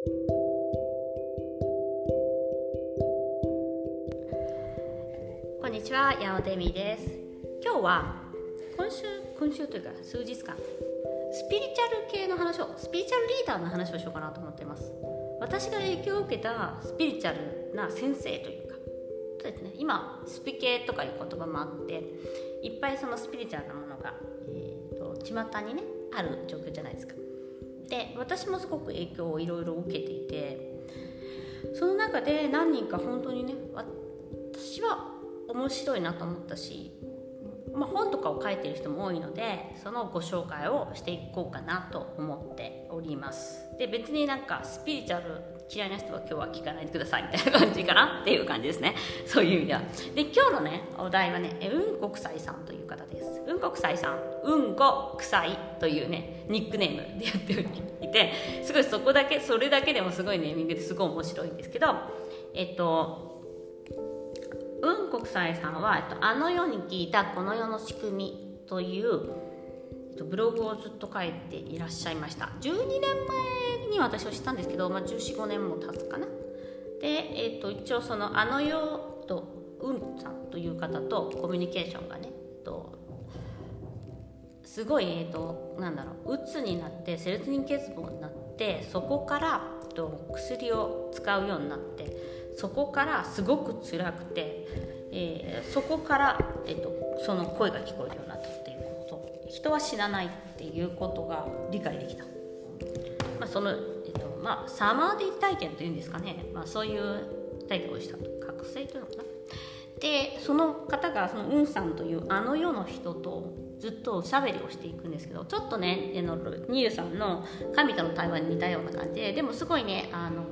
こんにちは、八尾デミです。今日は今週今週というか数日間スピリチュアル系の話をスピリチュアルリーダーの話をしようかなと思っています。私が影響を受けたスピリチュアルな先生というか、そうですね。今スピ系とかいう言葉もあって、いっぱいそのスピリチュアルなものがえっ、と巷にねある状況じゃないですか。で、私もすごく影響をいろいろ受けていて。その中で何人か本当にね私は面白いなと思ったし、まあ、本とかを書いてる人も多いのでそのご紹介をしていこうかなと思っておりますで別になんかスピリチュアル嫌いな人は今日は聞かないでくださいみたいな感じかなっていう感じですね。そういう意味では。で今日のねお題はねうんこくさいさんという方です。うんこくさいさん。うんこくさいというねニックネームでやっていてすごいそこだけそれだけでもすごいネーミングですごい面白いんですけどえっとうん国際さんは、えっと、あの世に聞いたこの世の仕組みという、ブログをずっと書いていらっしゃいました。12年前に私は知ったんですけど、まあ、1415年も経つかな。で、えっと、一応そのあの世とうんさんという方とコミュニケーションがね、と、すごい、えっと、なんだろううつになってセロトニン欠乏になってそこから、と、薬を使うようになってそこからすごく辛くて、えーそこから、えっと、その声が聞こえるようになったっていうこと。人は死なないっていうことが理解できた、そのえっとまあ、サマーディ体験というんですかね、まあ、そういう体験をしたと。覚醒というのかな。でその方がそのウンさんというあの世の人とずっとおしゃべりをしていくんですけどちょっとねのニールさんの神との対話に似たような感じででもすごいねあの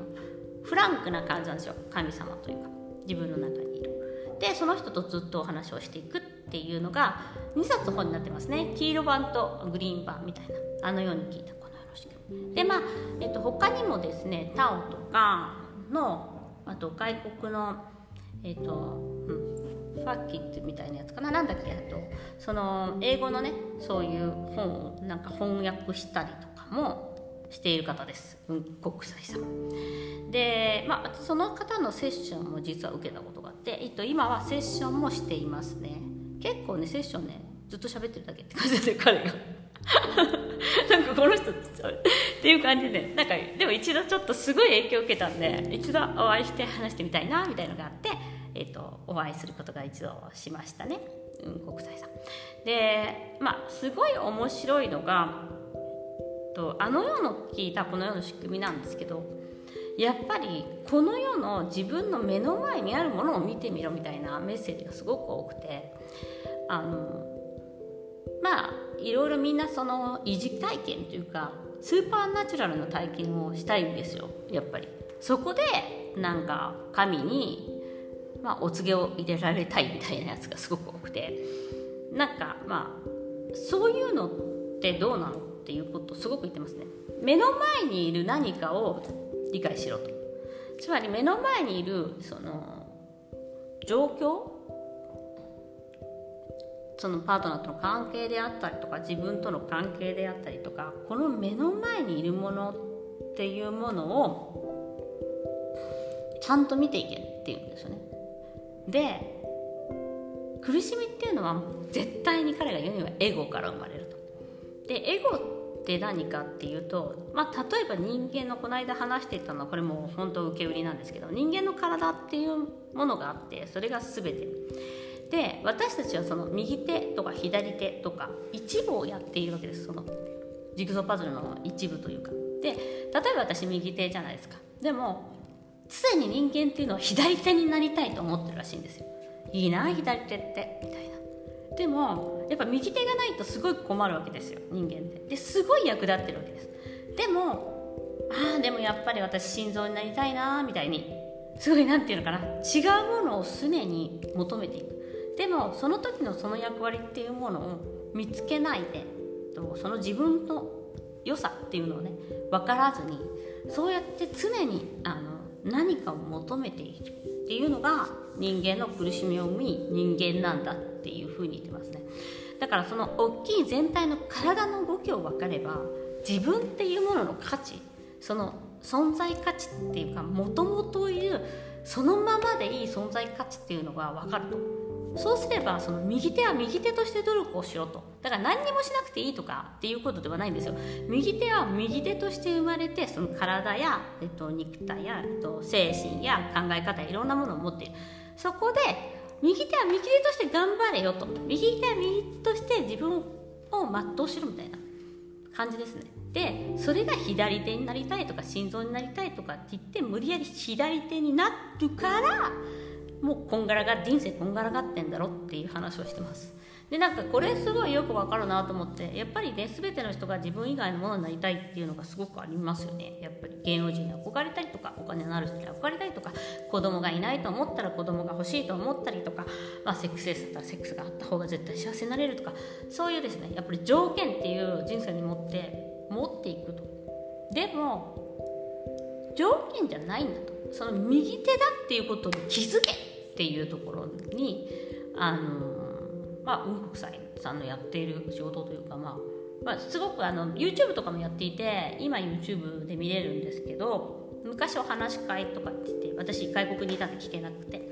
フランクな感じなんですよ。神様というか自分の中に。いるでその人とずっとお話をしていくっていうのが2冊本になってますね。黄色版とグリーン版みたいな。あのように聞いた。このような仕組みでまあ、えっと、他にもですねタオとかのあと外国のえっと、うん、ファッキットみたいなやつかな。なんだっけあとその英語のねそういう本をなんか翻訳したりとかもしている方です、うん、国際さん。で、まあ、その方のセッションも実は受けたことがあって、えっと、今はセッションもしていますね。結構ねセッションねずっと喋ってるだけって感じで彼が。なんかこの人っていう感じでなんかでも一度ちょっとすごい影響を受けたんで一度お会いして話してみたいなみたいのがあって、えっとお会いすることが一度しましたね、うん、国際さん。でまあすごい面白いのがとあの世の聞いたこの世の仕組みなんですけどやっぱりこの世の自分の目の前にあるものを見てみろみたいなメッセージがすごく多くてあのまあいろいろみんなその維持体験というかスーパーナチュラルな体験をしたいんですよ。やっぱり。そこでなんか神に、まあ、お告げを入れられたいみたいなやつがすごく多くて。なんかまあそういうのってどうなのっていうことをすごく言ってますね。目の前にいる何かを理解しろと。つまり目の前にいるその状況そのパートナーとの関係であったりとか自分との関係であったりとかこの目の前にいるものっていうものをちゃんと見ていけっていうんですよね。で苦しみっていうのは絶対に彼が言うにはエゴから生まれると。でエゴって何かっていうと、まあ、例えば人間のこの間話してたのはこれも本当受け売りなんですけど人間の体っていうものがあってそれが全て。で私たちはその右手とか左手とか一部をやっているわけです。そのジグソーパズルの一部というか。で例えば私右手じゃないですか。でも常に人間っていうのは左手になりたいと思ってるらしいんですよ。いいな左手って。みたいな。でもやっぱ右手がないとすごい困るわけですよ。人間って。ですごい役立ってるわけです。でもああでもやっぱり私心臓になりたいなみたいにすごい何て言うのかな。違うものを常に求めていく。でもその時のその役割っていうものを見つけないでその自分の良さっていうのをね分からずにそうやって常にあの何かを求めているっていうのが人間の苦しみを生み人間なんだっていうふうに言ってますね。だからその大きい全体の体の動きを分かれば自分っていうものの価値その存在価値っていうかもともといるそのままでいい存在価値っていうのが分かると。そうすればその右手は右手として努力をしろと。だから何にもしなくていいとかっていうことではないんですよ。右手は右手として生まれてその体や、えっと、肉体や、えっと、精神や考え方いろんなものを持っている。そこで右手は右手として頑張れよと。右手は右手として自分を全うしろみたいな感じですね。でそれが左手になりたいとか心臓になりたいとかって言って無理やり左手になるからもうこんがらが人生こんがらがってんだろっていう話をしてます。でなんかこれすごいよくわかるなと思ってやっぱりね全ての人が自分以外のものになりたいっていうのがすごくありますよね。やっぱり芸能人に憧れたりとかお金のある人に憧れたりとか子供がいないと思ったら子供が欲しいと思ったりとか、まあ、セックスレスだったらセックスがあった方が絶対幸せになれるとかそういうですねやっぱり条件っていう人生に持って持っていくと。でも条件じゃないんだと。その右手だっていうことに気づけっていうところにあのまあ、雲国際さんのやっている仕事というか、まあまあ、すごくあの YouTube とかもやっていて今 YouTube で見れるんですけど昔お話し会とかって言って私外国にいたんで聞けなくて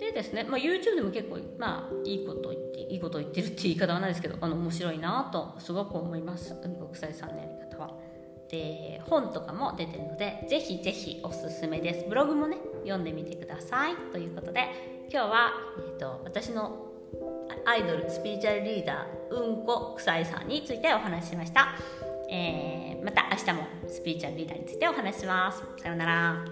でですね、まあ、YouTube でも結構、まあ、いいこと言っていいこと言ってるっていう言い方はないですけどあの面白いなとすごく思います国際さんのやり方は。で本とかも出てるのでぜひぜひおすすめです。ブログもね読んでみてください。ということで今日は、えーと私のアイドルスピリチュアルリーダーうんこくさいさんについてお話ししました、えー、また明日もスピリチュアルリーダーについてお話しします。さようなら。